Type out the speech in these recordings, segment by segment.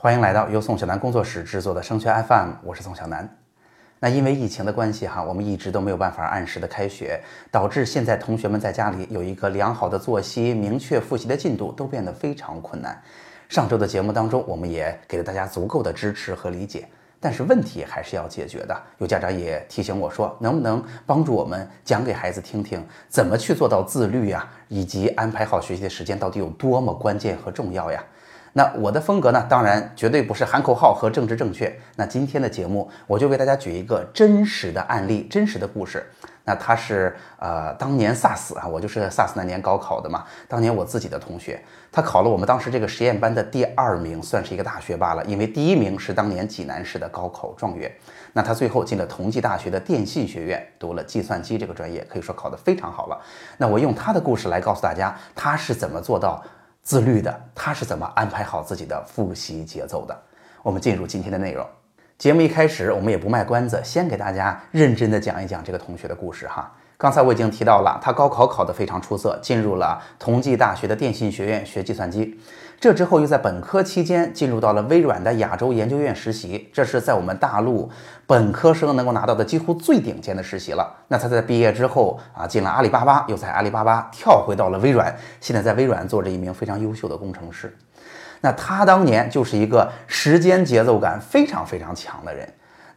欢迎来到由宋小南工作室制作的升学 FM，我是宋小南。那因为疫情的关系哈，我们一直都没有办法按时的开学，导致现在同学们在家里有一个良好的作息、明确复习的进度都变得非常困难。上周的节目当中，我们也给了大家足够的支持和理解，但是问题还是要解决的。有家长也提醒我说，能不能帮助我们讲给孩子听听，怎么去做到自律呀，以及安排好学习的时间到底有多么关键和重要呀？那我的风格呢，当然绝对不是喊口号和政治正确。那今天的节目，我就为大家举一个真实的案例，真实的故事。那他是呃，当年 SARS 啊，我就是 SARS 那年高考的嘛。当年我自己的同学，他考了我们当时这个实验班的第二名，算是一个大学霸了。因为第一名是当年济南市的高考状元。那他最后进了同济大学的电信学院，读了计算机这个专业，可以说考得非常好了。那我用他的故事来告诉大家，他是怎么做到。自律的他是怎么安排好自己的复习节奏的？我们进入今天的内容。节目一开始，我们也不卖关子，先给大家认真的讲一讲这个同学的故事哈。刚才我已经提到了，他高考考得非常出色，进入了同济大学的电信学院学计算机。这之后又在本科期间进入到了微软的亚洲研究院实习，这是在我们大陆本科生能够拿到的几乎最顶尖的实习了。那他在毕业之后啊，进了阿里巴巴，又在阿里巴巴跳回到了微软，现在在微软做着一名非常优秀的工程师。那他当年就是一个时间节奏感非常非常强的人。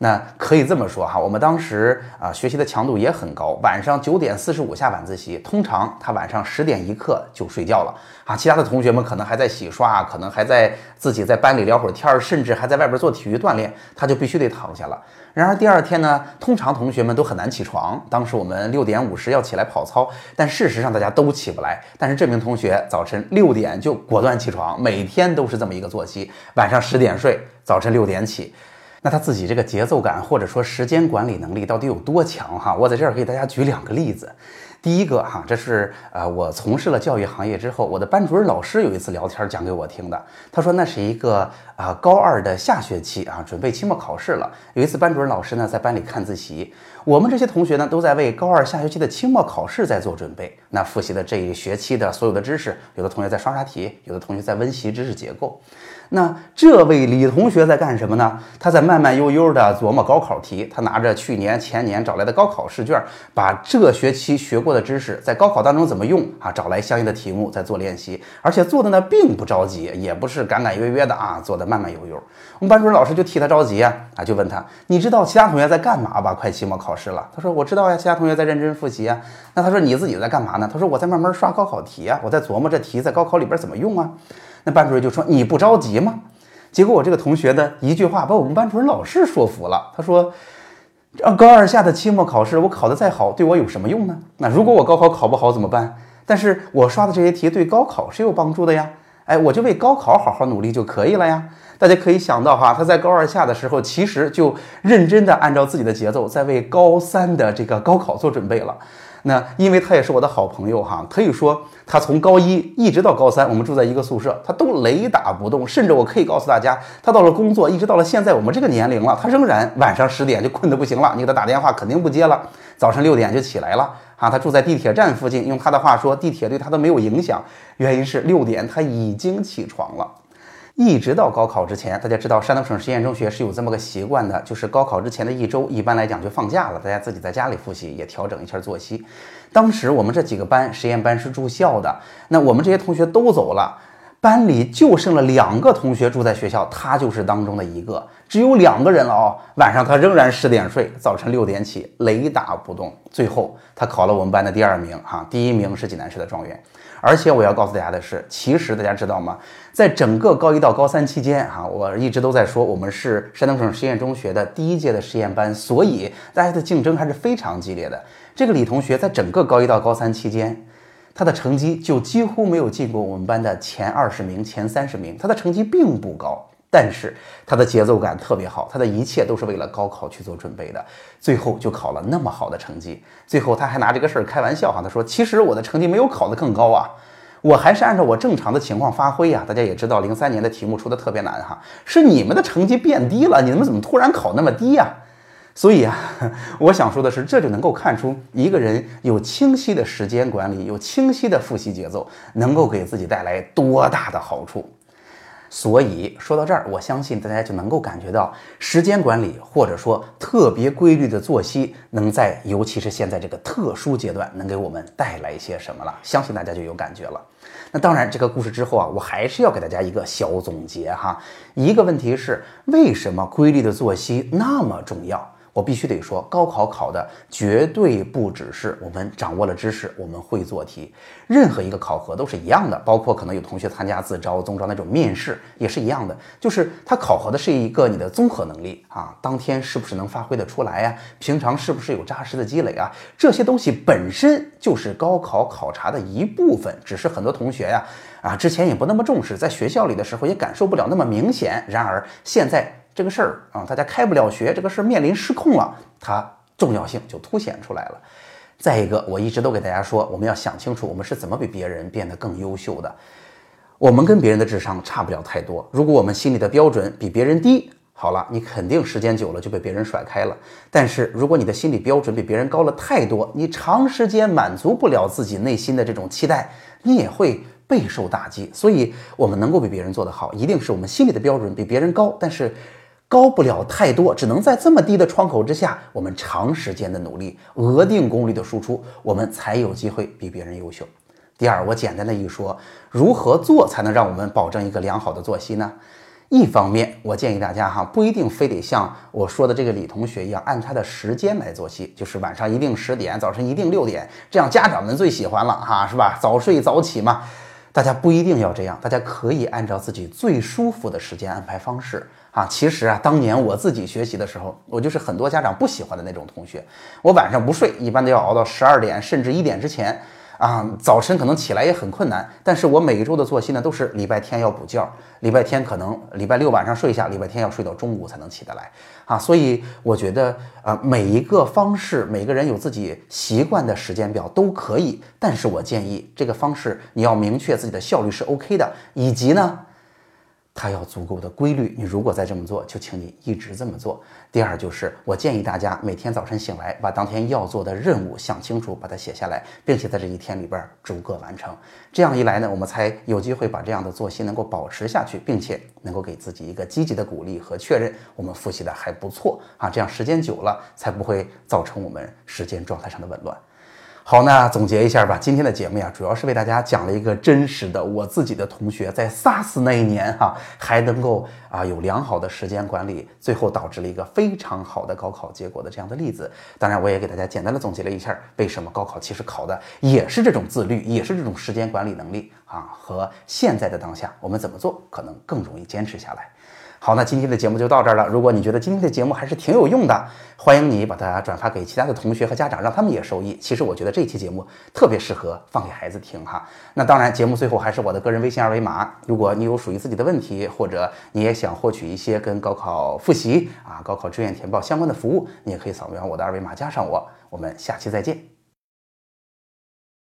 那可以这么说哈，我们当时啊学习的强度也很高，晚上九点四十五下晚自习，通常他晚上十点一刻就睡觉了啊，其他的同学们可能还在洗刷，可能还在自己在班里聊会儿天儿，甚至还在外边做体育锻炼，他就必须得躺下了。然而第二天呢，通常同学们都很难起床，当时我们六点五十要起来跑操，但事实上大家都起不来，但是这名同学早晨六点就果断起床，每天都是这么一个作息，晚上十点睡，早晨六点起。那他自己这个节奏感或者说时间管理能力到底有多强哈？我在这儿给大家举两个例子。第一个哈，这是呃我从事了教育行业之后，我的班主任老师有一次聊天讲给我听的。他说那是一个啊高二的下学期啊，准备期末考试了。有一次班主任老师呢在班里看自习，我们这些同学呢都在为高二下学期的期末考试在做准备。那复习的这一学期的所有的知识，有的同学在刷刷题，有的同学在温习知识结构。那这位李同学在干什么呢？他在慢慢悠悠地琢磨高考题。他拿着去年、前年找来的高考试卷，把这学期学过的知识在高考当中怎么用啊？找来相应的题目在做练习，而且做的呢并不着急，也不是赶赶约约的啊，做的慢慢悠悠。我们班主任老师就替他着急啊，啊就问他：你知道其他同学在干嘛吧？快期末考试了。他说：我知道呀，其他同学在认真复习啊。那他说你自己在干嘛呢？他说我在慢慢刷高考题啊，我在琢磨这题在高考里边怎么用啊。那班主任就说：“你不着急吗？”结果我这个同学的一句话把我们班主任老师说服了。他说：“这高二下的期末考试，我考得再好，对我有什么用呢？那如果我高考考不好怎么办？但是我刷的这些题对高考是有帮助的呀。哎，我就为高考好好努力就可以了呀。大家可以想到哈，他在高二下的时候，其实就认真的按照自己的节奏，在为高三的这个高考做准备了。”那因为他也是我的好朋友哈，可以说他从高一一直到高三，我们住在一个宿舍，他都雷打不动。甚至我可以告诉大家，他到了工作，一直到了现在我们这个年龄了，他仍然晚上十点就困得不行了，你给他打电话肯定不接了。早晨六点就起来了啊，他住在地铁站附近，用他的话说，地铁对他都没有影响，原因是六点他已经起床了。一直到高考之前，大家知道山东省实验中学是有这么个习惯的，就是高考之前的一周，一般来讲就放假了，大家自己在家里复习，也调整一下作息。当时我们这几个班，实验班是住校的，那我们这些同学都走了，班里就剩了两个同学住在学校，他就是当中的一个，只有两个人了哦。晚上他仍然十点睡，早晨六点起，雷打不动。最后他考了我们班的第二名，哈，第一名是济南市的状元。而且我要告诉大家的是，其实大家知道吗？在整个高一到高三期间，哈，我一直都在说，我们是山东省实验中学的第一届的实验班，所以大家的竞争还是非常激烈的。这个李同学在整个高一到高三期间，他的成绩就几乎没有进过我们班的前二十名、前三十名，他的成绩并不高。但是他的节奏感特别好，他的一切都是为了高考去做准备的，最后就考了那么好的成绩。最后他还拿这个事儿开玩笑哈，他说：“其实我的成绩没有考得更高啊，我还是按照我正常的情况发挥呀。”大家也知道，零三年的题目出的特别难哈，是你们的成绩变低了，你们怎么突然考那么低呀？所以啊，我想说的是，这就能够看出一个人有清晰的时间管理，有清晰的复习节奏，能够给自己带来多大的好处。所以说到这儿，我相信大家就能够感觉到时间管理或者说特别规律的作息，能在尤其是现在这个特殊阶段，能给我们带来一些什么了？相信大家就有感觉了。那当然，这个故事之后啊，我还是要给大家一个小总结哈。一个问题是，为什么规律的作息那么重要？我必须得说，高考考的绝对不只是我们掌握了知识，我们会做题。任何一个考核都是一样的，包括可能有同学参加自招、综招那种面试也是一样的，就是它考核的是一个你的综合能力啊，当天是不是能发挥得出来呀？平常是不是有扎实的积累啊？这些东西本身就是高考考察的一部分，只是很多同学呀啊之前也不那么重视，在学校里的时候也感受不了那么明显。然而现在。这个事儿啊，大家开不了学，这个事儿面临失控了，它重要性就凸显出来了。再一个，我一直都给大家说，我们要想清楚，我们是怎么比别人变得更优秀的。我们跟别人的智商差不了太多，如果我们心里的标准比别人低，好了，你肯定时间久了就被别人甩开了。但是如果你的心理标准比别人高了太多，你长时间满足不了自己内心的这种期待，你也会备受打击。所以，我们能够比别人做得好，一定是我们心里的标准比别人高，但是。高不了太多，只能在这么低的窗口之下，我们长时间的努力，额定功率的输出，我们才有机会比别人优秀。第二，我简单的一说，如何做才能让我们保证一个良好的作息呢？一方面，我建议大家哈，不一定非得像我说的这个李同学一样，按他的时间来作息，就是晚上一定十点，早晨一定六点，这样家长们最喜欢了哈，是吧？早睡早起嘛。大家不一定要这样，大家可以按照自己最舒服的时间安排方式。啊，其实啊，当年我自己学习的时候，我就是很多家长不喜欢的那种同学。我晚上不睡，一般都要熬到十二点甚至一点之前。啊，早晨可能起来也很困难。但是我每一周的作息呢，都是礼拜天要补觉，礼拜天可能礼拜六晚上睡一下，礼拜天要睡到中午才能起得来。啊，所以我觉得啊，每一个方式，每个人有自己习惯的时间表都可以。但是我建议这个方式你要明确自己的效率是 OK 的，以及呢。它要足够的规律，你如果再这么做，就请你一直这么做。第二就是，我建议大家每天早晨醒来，把当天要做的任务想清楚，把它写下来，并且在这一天里边逐个完成。这样一来呢，我们才有机会把这样的作息能够保持下去，并且能够给自己一个积极的鼓励和确认，我们复习的还不错啊。这样时间久了，才不会造成我们时间状态上的紊乱。好，那总结一下吧。今天的节目呀，主要是为大家讲了一个真实的我自己的同学在 SARS 那一年哈，还能够啊有良好的时间管理，最后导致了一个非常好的高考结果的这样的例子。当然，我也给大家简单的总结了一下，为什么高考其实考的也是这种自律，也是这种时间管理能力啊，和现在的当下我们怎么做可能更容易坚持下来。好，那今天的节目就到这儿了。如果你觉得今天的节目还是挺有用的，欢迎你把它转发给其他的同学和家长，让他们也受益。其实我觉得这期节目特别适合放给孩子听哈。那当然，节目最后还是我的个人微信二维码。如果你有属于自己的问题，或者你也想获取一些跟高考复习啊、高考志愿填报相关的服务，你也可以扫描我的二维码加上我。我们下期再见。